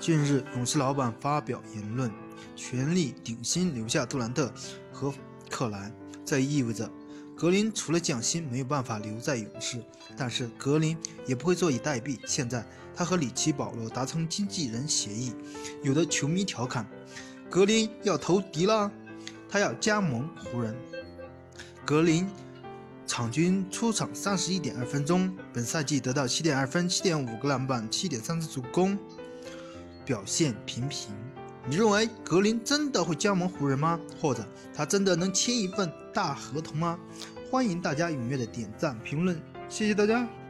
近日，勇士老板发表言论，全力顶薪留下杜兰特和克莱，这意味着格林除了降薪没有办法留在勇士，但是格林也不会坐以待毙。现在他和里奇保罗达成经纪人协议，有的球迷调侃格林要投敌了，他要加盟湖人。格林场均出场三十一点二分钟，本赛季得到七点二分、七点五个篮板、七点三次助攻。表现平平，你认为格林真的会加盟湖人吗？或者他真的能签一份大合同吗？欢迎大家踊跃的点赞评论，谢谢大家。